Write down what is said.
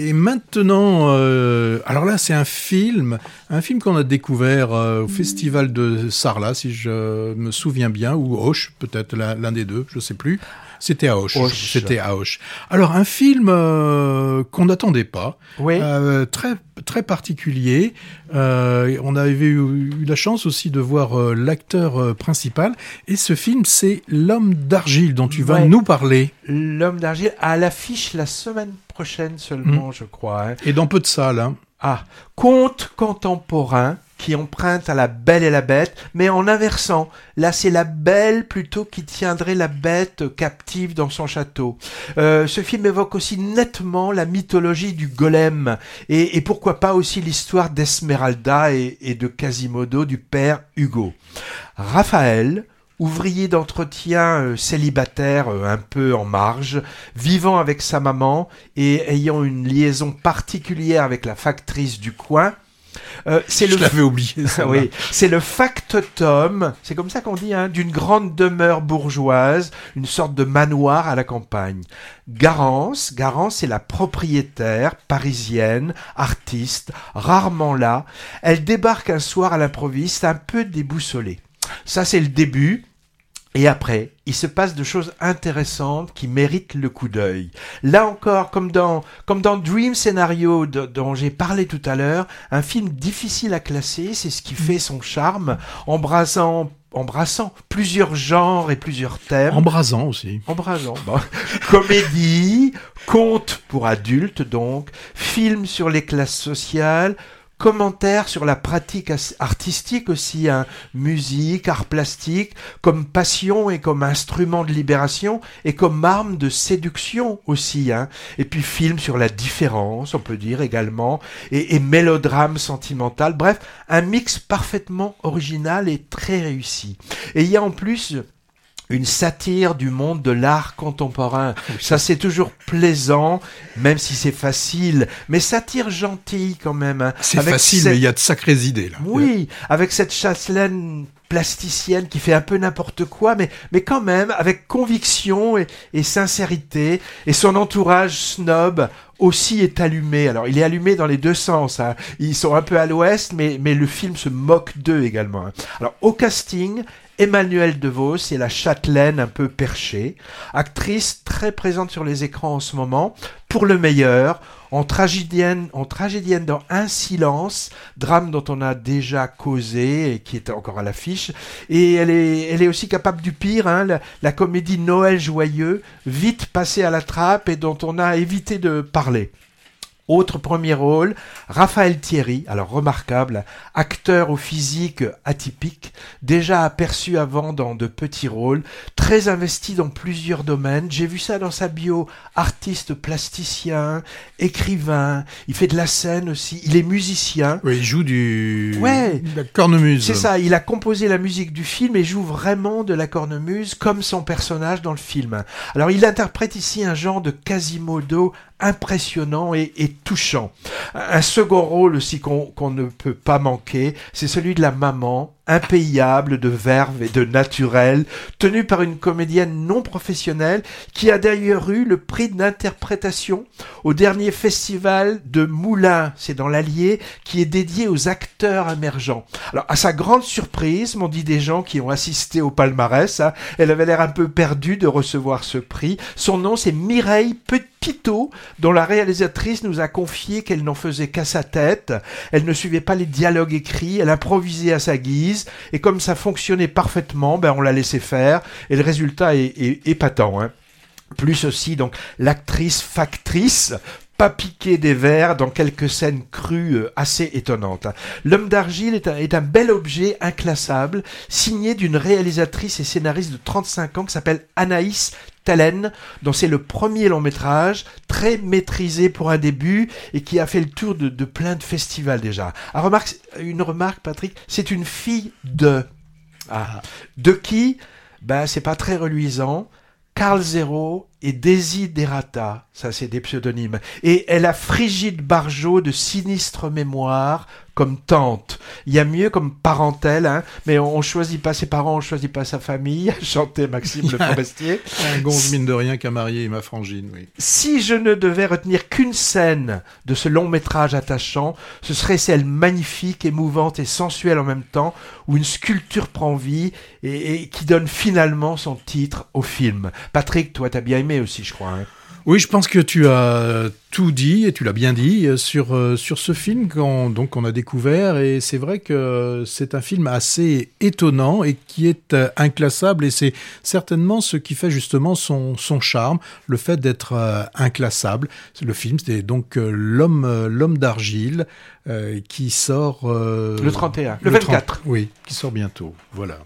Et maintenant, euh, alors là, c'est un film, un film qu'on a découvert euh, au festival de Sarlat, si je me souviens bien, ou Auch, peut-être l'un des deux, je sais plus. C'était à Auch. C'était à. Alors un film euh, qu'on n'attendait pas, oui. très très particulier. Euh, on avait eu, eu, la chance aussi de voir euh, l'acteur euh, principal. Et ce film, c'est L'homme d'argile dont tu vas Ouais. nous parler. L'homme d'argile à l'affiche la semaine prochaine seulement, je crois. hein. Et dans peu de salles. Hein. Ah, conte contemporain qui emprunte à la belle et la bête, mais en inversant. Là, c'est la belle plutôt qui tiendrait la bête captive dans son château. Euh, ce film évoque aussi nettement la mythologie du golem, et, et pourquoi pas aussi l'histoire d'Esmeralda et, et de Quasimodo du père Hugo. Raphaël, ouvrier d'entretien euh, célibataire euh, un peu en marge, vivant avec sa maman et ayant une liaison particulière avec la factrice du coin. Euh, c'est Je le l'avais oublié. ça, oui, c'est le factotum, c'est comme ça qu'on dit, hein, d'une grande demeure bourgeoise, une sorte de manoir à la campagne. Garance, Garance c'est la propriétaire parisienne, artiste, rarement là. Elle débarque un soir à l'improviste, un peu déboussolée. Ça c'est le début. Et après, il se passe de choses intéressantes qui méritent le coup d'œil. Là encore, comme dans, comme dans Dream Scenario de- dont j'ai parlé tout à l'heure, un film difficile à classer, c'est ce qui fait son charme, embrassant, embrassant plusieurs genres et plusieurs thèmes. Embrasant aussi. Embrassant. Bon. Comédie, conte pour adultes donc, film sur les classes sociales, commentaires sur la pratique artistique aussi, hein, musique, art plastique, comme passion et comme instrument de libération et comme arme de séduction aussi. Hein. Et puis film sur la différence, on peut dire également, et, et mélodrame sentimental. Bref, un mix parfaitement original et très réussi. Et il y a en plus une satire du monde de l'art contemporain. Ça, c'est toujours plaisant, même si c'est facile, mais satire gentille quand même. hein. C'est Avec facile, cette- mais il y a de sacrées idées là. Oui, avec cette châtelaine plasticienne qui fait un peu n'importe quoi, mais, mais quand même avec conviction et, et sincérité, et son entourage snob aussi est allumé. Alors il est allumé dans les deux sens. hein. Ils sont un peu à l'ouest, mais, mais le film se moque d'eux également. hein. Alors au casting, Emmanuel DeVos est la châtelaine un peu perchée, actrice très présente sur les écrans en ce moment, pour le meilleur, en tragédienne, en tragédienne dans Un silence, drame dont on a déjà causé et qui est encore à l'affiche. Et elle est, elle est aussi capable du pire, hein, la, la comédie Noël joyeux, vite passée à la trappe et dont on a évité de parler. Autre premier rôle, Raphaël Thierry, alors remarquable, acteur au physique atypique, déjà aperçu avant dans de petits rôles, très investi dans plusieurs domaines. J'ai vu ça dans sa bio, artiste plasticien, écrivain, il fait de la scène aussi, il est musicien. Oui, il joue du. Ouais. la cornemuse. C'est ça, il a composé la musique du film et joue vraiment de la cornemuse comme son personnage dans le film. Alors il interprète ici un genre de Quasimodo impressionnant et, touchant. Un second rôle aussi qu'on ne peut pas manquer, c'est celui de la maman, impayable de verve et de naturel, tenue par une comédienne non professionnelle qui a d'ailleurs eu le prix d'interprétation au dernier festival de Moulins, c'est dans l'Allier, qui est dédié aux acteurs émergents. Alors, à sa grande surprise, m'ont dit des gens qui ont assisté au palmarès, hein, elle avait l'air un peu perdue de recevoir ce prix. Son nom, c'est Mireille Petitot, dont la réalisatrice nous a confié qu'elle n'en faisait qu'à sa tête. Elle ne suivait pas les dialogues écrits, elle improvisait à sa guise, et comme ça fonctionnait parfaitement, ben on l'a laissé faire, et le résultat est, épatant. Hein. Plus aussi, donc, l'actrice factrice, pas piquée des vers dans quelques scènes crues euh, assez étonnantes. L'homme d'argile est un, est un bel objet inclassable, signé d'une réalisatrice et scénariste de 35 ans qui s'appelle Anaïs Talen, dont c'est le premier long métrage, très maîtrisé pour un début et qui a fait le tour de, plein de festivals déjà. Ah, une remarque, Patrick, c'est une fille de. Ah, de qui? Ben, c'est pas très reluisant. Carl Zero et Desiderata, ça c'est des pseudonymes, et elle a Frigide Barjot de sinistre mémoire comme tante. Il y a mieux comme parentèle, hein, mais on, on choisit pas ses parents, on choisit pas sa famille, chantait Maxime Le Forestier. Un gonze mine de rien qu'à marier ma frangine, oui. Si je ne devais retenir qu'une scène de ce long métrage attachant, ce serait celle magnifique, émouvante et sensuelle en même temps, où une sculpture prend vie et, et qui donne finalement son titre au film. Patrick, toi t'as bien aimé aussi, je crois. Hein. Oui, je pense que tu as tout dit et tu l'as bien dit euh, sur euh, sur ce film qu'on donc on a découvert et c'est vrai que c'est un film assez étonnant et qui est euh, inclassable et c'est certainement ce qui fait justement son son charme, le fait d'être euh, inclassable. Le film c'est donc euh, l'homme euh, l'homme d'argile euh, qui sort euh, Le 31, le, le 24. 30 oui, qui sort bientôt. Voilà.